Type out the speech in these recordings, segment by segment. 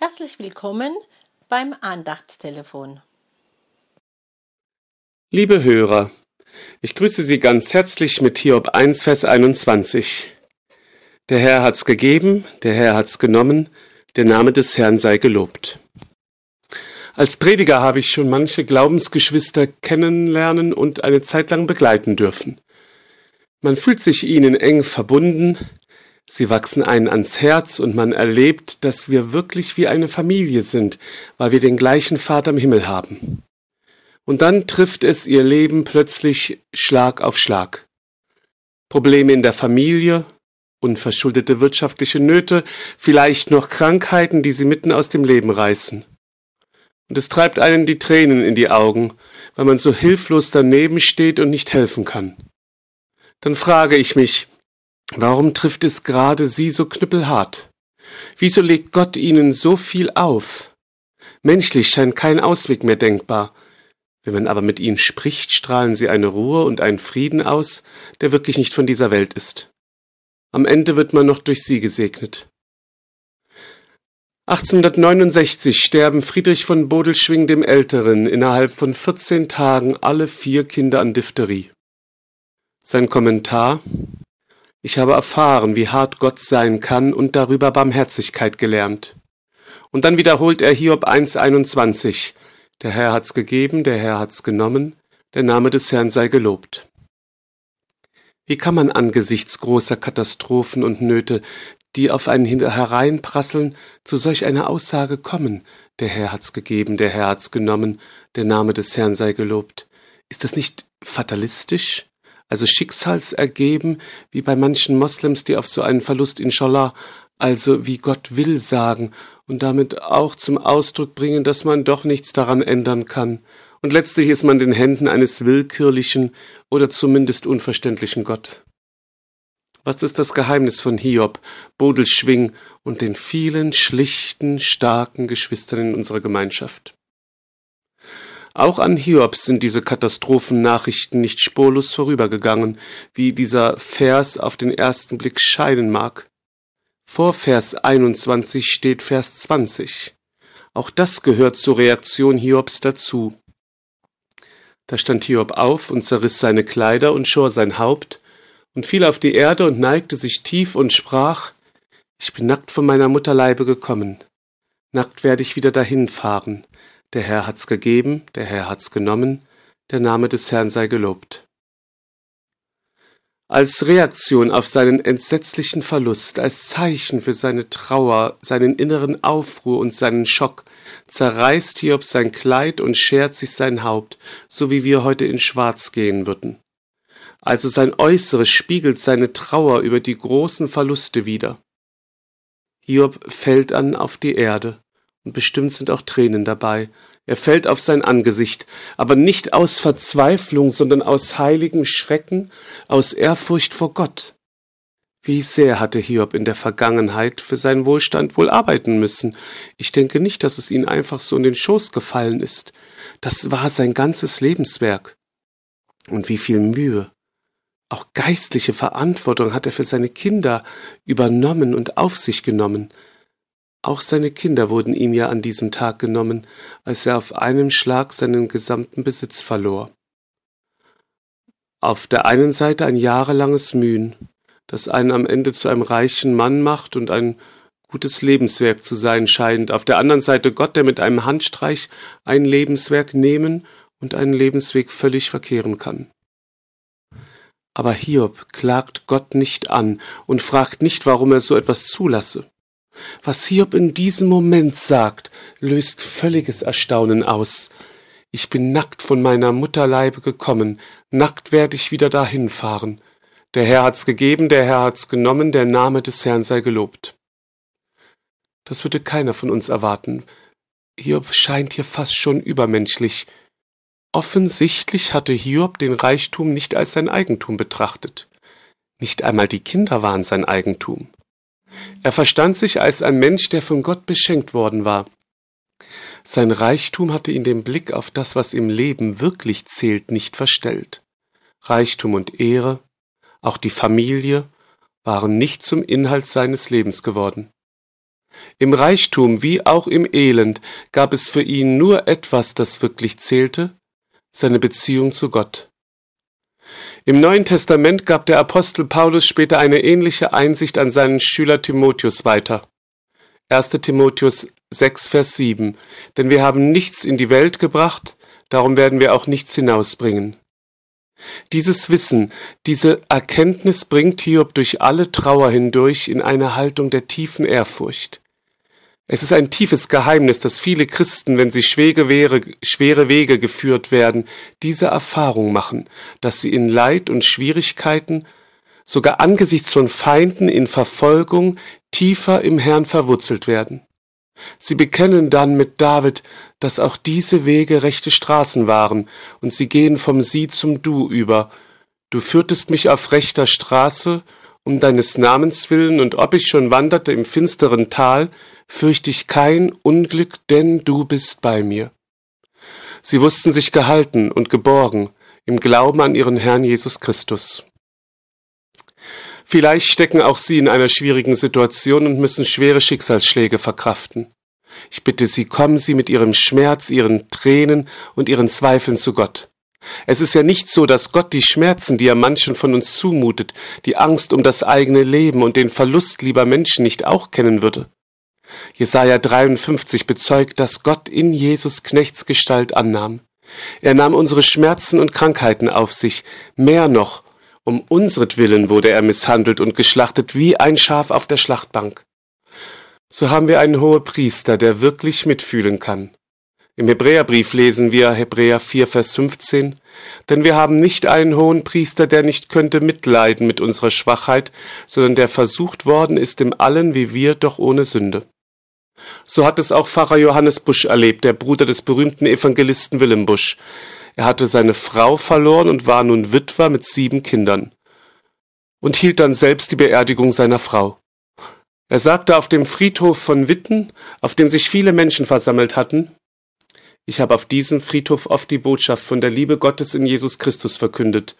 Herzlich willkommen beim Andachtstelefon. Liebe Hörer, ich grüße Sie ganz herzlich mit Hiob 1, Vers 21. Der Herr hat's gegeben, der Herr hat's genommen, der Name des Herrn sei gelobt. Als Prediger habe ich schon manche Glaubensgeschwister kennenlernen und eine Zeit lang begleiten dürfen. Man fühlt sich ihnen eng verbunden, Sie wachsen einen ans Herz und man erlebt, dass wir wirklich wie eine Familie sind, weil wir den gleichen Vater im Himmel haben. Und dann trifft es ihr Leben plötzlich Schlag auf Schlag. Probleme in der Familie, unverschuldete wirtschaftliche Nöte, vielleicht noch Krankheiten, die sie mitten aus dem Leben reißen. Und es treibt einen die Tränen in die Augen, weil man so hilflos daneben steht und nicht helfen kann. Dann frage ich mich, Warum trifft es gerade Sie so knüppelhart? Wieso legt Gott Ihnen so viel auf? Menschlich scheint kein Ausweg mehr denkbar. Wenn man aber mit Ihnen spricht, strahlen Sie eine Ruhe und einen Frieden aus, der wirklich nicht von dieser Welt ist. Am Ende wird man noch durch Sie gesegnet. 1869 sterben Friedrich von Bodelschwing dem Älteren innerhalb von 14 Tagen alle vier Kinder an Diphtherie. Sein Kommentar ich habe erfahren, wie hart Gott sein kann und darüber Barmherzigkeit gelernt. Und dann wiederholt er Hiob 1,21. Der Herr hat's gegeben, der Herr hat's genommen, der Name des Herrn sei gelobt. Wie kann man angesichts großer Katastrophen und Nöte, die auf einen hereinprasseln, zu solch einer Aussage kommen? Der Herr hat's gegeben, der Herr hat's genommen, der Name des Herrn sei gelobt. Ist das nicht fatalistisch? Also schicksalsergeben, wie bei manchen Moslems, die auf so einen Verlust inshallah, also wie Gott will sagen und damit auch zum Ausdruck bringen, dass man doch nichts daran ändern kann. Und letztlich ist man den Händen eines willkürlichen oder zumindest unverständlichen Gott. Was ist das Geheimnis von Hiob, Bodelschwing und den vielen schlichten, starken Geschwistern in unserer Gemeinschaft? Auch an Hiob sind diese Katastrophennachrichten nicht spurlos vorübergegangen, wie dieser Vers auf den ersten Blick scheinen mag. Vor Vers 21 steht Vers 20. Auch das gehört zur Reaktion Hiobs dazu. Da stand Hiob auf und zerriss seine Kleider und schor sein Haupt und fiel auf die Erde und neigte sich tief und sprach, ich bin nackt von meiner Mutterleibe gekommen, nackt werde ich wieder dahin fahren, der Herr hat's gegeben, der Herr hat's genommen, der Name des Herrn sei gelobt. Als Reaktion auf seinen entsetzlichen Verlust, als Zeichen für seine Trauer, seinen inneren Aufruhr und seinen Schock, zerreißt Hiob sein Kleid und schert sich sein Haupt, so wie wir heute in Schwarz gehen würden. Also sein Äußeres spiegelt seine Trauer über die großen Verluste wider. Hiob fällt an auf die Erde, und bestimmt sind auch Tränen dabei. Er fällt auf sein Angesicht, aber nicht aus Verzweiflung, sondern aus heiligem Schrecken, aus Ehrfurcht vor Gott. Wie sehr hatte Hiob in der Vergangenheit für seinen Wohlstand wohl arbeiten müssen. Ich denke nicht, dass es ihm einfach so in den Schoß gefallen ist. Das war sein ganzes Lebenswerk. Und wie viel Mühe, auch geistliche Verantwortung hat er für seine Kinder übernommen und auf sich genommen. Auch seine Kinder wurden ihm ja an diesem Tag genommen, als er auf einem Schlag seinen gesamten Besitz verlor. Auf der einen Seite ein jahrelanges Mühen, das einen am Ende zu einem reichen Mann macht und ein gutes Lebenswerk zu sein scheint, auf der anderen Seite Gott, der mit einem Handstreich ein Lebenswerk nehmen und einen Lebensweg völlig verkehren kann. Aber Hiob klagt Gott nicht an und fragt nicht, warum er so etwas zulasse. Was Hiob in diesem Moment sagt, löst völliges Erstaunen aus. Ich bin nackt von meiner Mutterleibe gekommen, nackt werde ich wieder dahin fahren. Der Herr hat's gegeben, der Herr hat's genommen, der Name des Herrn sei gelobt. Das würde keiner von uns erwarten. Hiob scheint hier fast schon übermenschlich. Offensichtlich hatte Hiob den Reichtum nicht als sein Eigentum betrachtet. Nicht einmal die Kinder waren sein Eigentum. Er verstand sich als ein Mensch, der von Gott beschenkt worden war. Sein Reichtum hatte ihn den Blick auf das, was im Leben wirklich zählt, nicht verstellt. Reichtum und Ehre, auch die Familie, waren nicht zum Inhalt seines Lebens geworden. Im Reichtum wie auch im Elend gab es für ihn nur etwas, das wirklich zählte, seine Beziehung zu Gott. Im Neuen Testament gab der Apostel Paulus später eine ähnliche Einsicht an seinen Schüler Timotheus weiter. 1. Timotheus 6, Vers 7. Denn wir haben nichts in die Welt gebracht, darum werden wir auch nichts hinausbringen. Dieses Wissen, diese Erkenntnis bringt Hiob durch alle Trauer hindurch in eine Haltung der tiefen Ehrfurcht. Es ist ein tiefes Geheimnis, dass viele Christen, wenn sie schwere, Wege geführt werden, diese Erfahrung machen, dass sie in Leid und Schwierigkeiten, sogar angesichts von Feinden in Verfolgung, tiefer im Herrn verwurzelt werden. Sie bekennen dann mit David, dass auch diese Wege rechte Straßen waren, und sie gehen vom Sie zum Du über. Du führtest mich auf rechter Straße, um deines Namens willen, und ob ich schon wanderte im finsteren Tal, fürchte ich kein Unglück, denn du bist bei mir. Sie wussten sich gehalten und geborgen im Glauben an ihren Herrn Jesus Christus. Vielleicht stecken auch Sie in einer schwierigen Situation und müssen schwere Schicksalsschläge verkraften. Ich bitte Sie, kommen Sie mit Ihrem Schmerz, Ihren Tränen und Ihren Zweifeln zu Gott. Es ist ja nicht so, dass Gott die Schmerzen, die er manchen von uns zumutet, die Angst um das eigene Leben und den Verlust lieber Menschen nicht auch kennen würde. Jesaja 53 bezeugt, dass Gott in Jesus Knechtsgestalt annahm. Er nahm unsere Schmerzen und Krankheiten auf sich. Mehr noch, um unsretwillen wurde er misshandelt und geschlachtet wie ein Schaf auf der Schlachtbank. So haben wir einen hohen Priester, der wirklich mitfühlen kann. Im Hebräerbrief lesen wir Hebräer 4, Vers 15, denn wir haben nicht einen hohen Priester, der nicht könnte mitleiden mit unserer Schwachheit, sondern der versucht worden ist im Allen wie wir, doch ohne Sünde. So hat es auch Pfarrer Johannes Busch erlebt, der Bruder des berühmten Evangelisten Willem Busch. Er hatte seine Frau verloren und war nun Witwer mit sieben Kindern und hielt dann selbst die Beerdigung seiner Frau. Er sagte auf dem Friedhof von Witten, auf dem sich viele Menschen versammelt hatten, ich habe auf diesem Friedhof oft die Botschaft von der Liebe Gottes in Jesus Christus verkündet.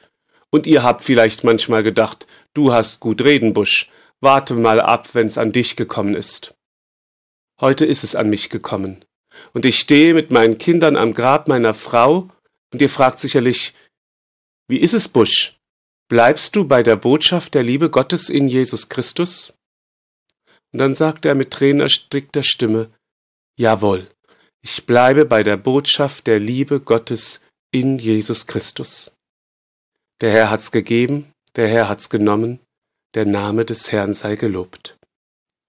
Und ihr habt vielleicht manchmal gedacht, du hast gut reden, Busch. Warte mal ab, wenn's an dich gekommen ist. Heute ist es an mich gekommen. Und ich stehe mit meinen Kindern am Grab meiner Frau, und ihr fragt sicherlich, wie ist es, Busch? Bleibst du bei der Botschaft der Liebe Gottes in Jesus Christus? Und dann sagt er mit tränenerstickter Stimme, Jawohl, ich bleibe bei der Botschaft der Liebe Gottes in Jesus Christus. Der Herr hat's gegeben, der Herr hat's genommen, der Name des Herrn sei gelobt.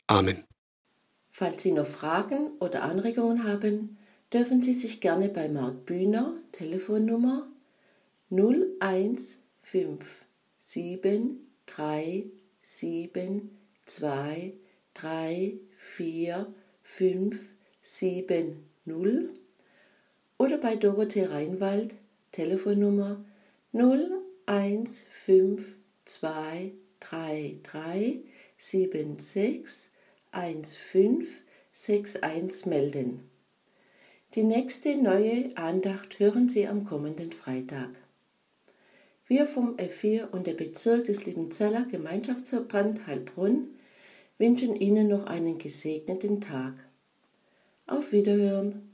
Amen. Falls Sie noch Fragen oder Anregungen haben, dürfen Sie sich gerne bei Marc Bühner, Telefonnummer 0157 oder bei Dorothee Reinwald, Telefonnummer 01523376 1561 melden. Die nächste neue Andacht hören Sie am kommenden Freitag. Wir vom F4 und der Bezirk des Liebenzeller Gemeinschaftsverband Heilbrunn wünschen Ihnen noch einen gesegneten Tag. Auf Wiederhören.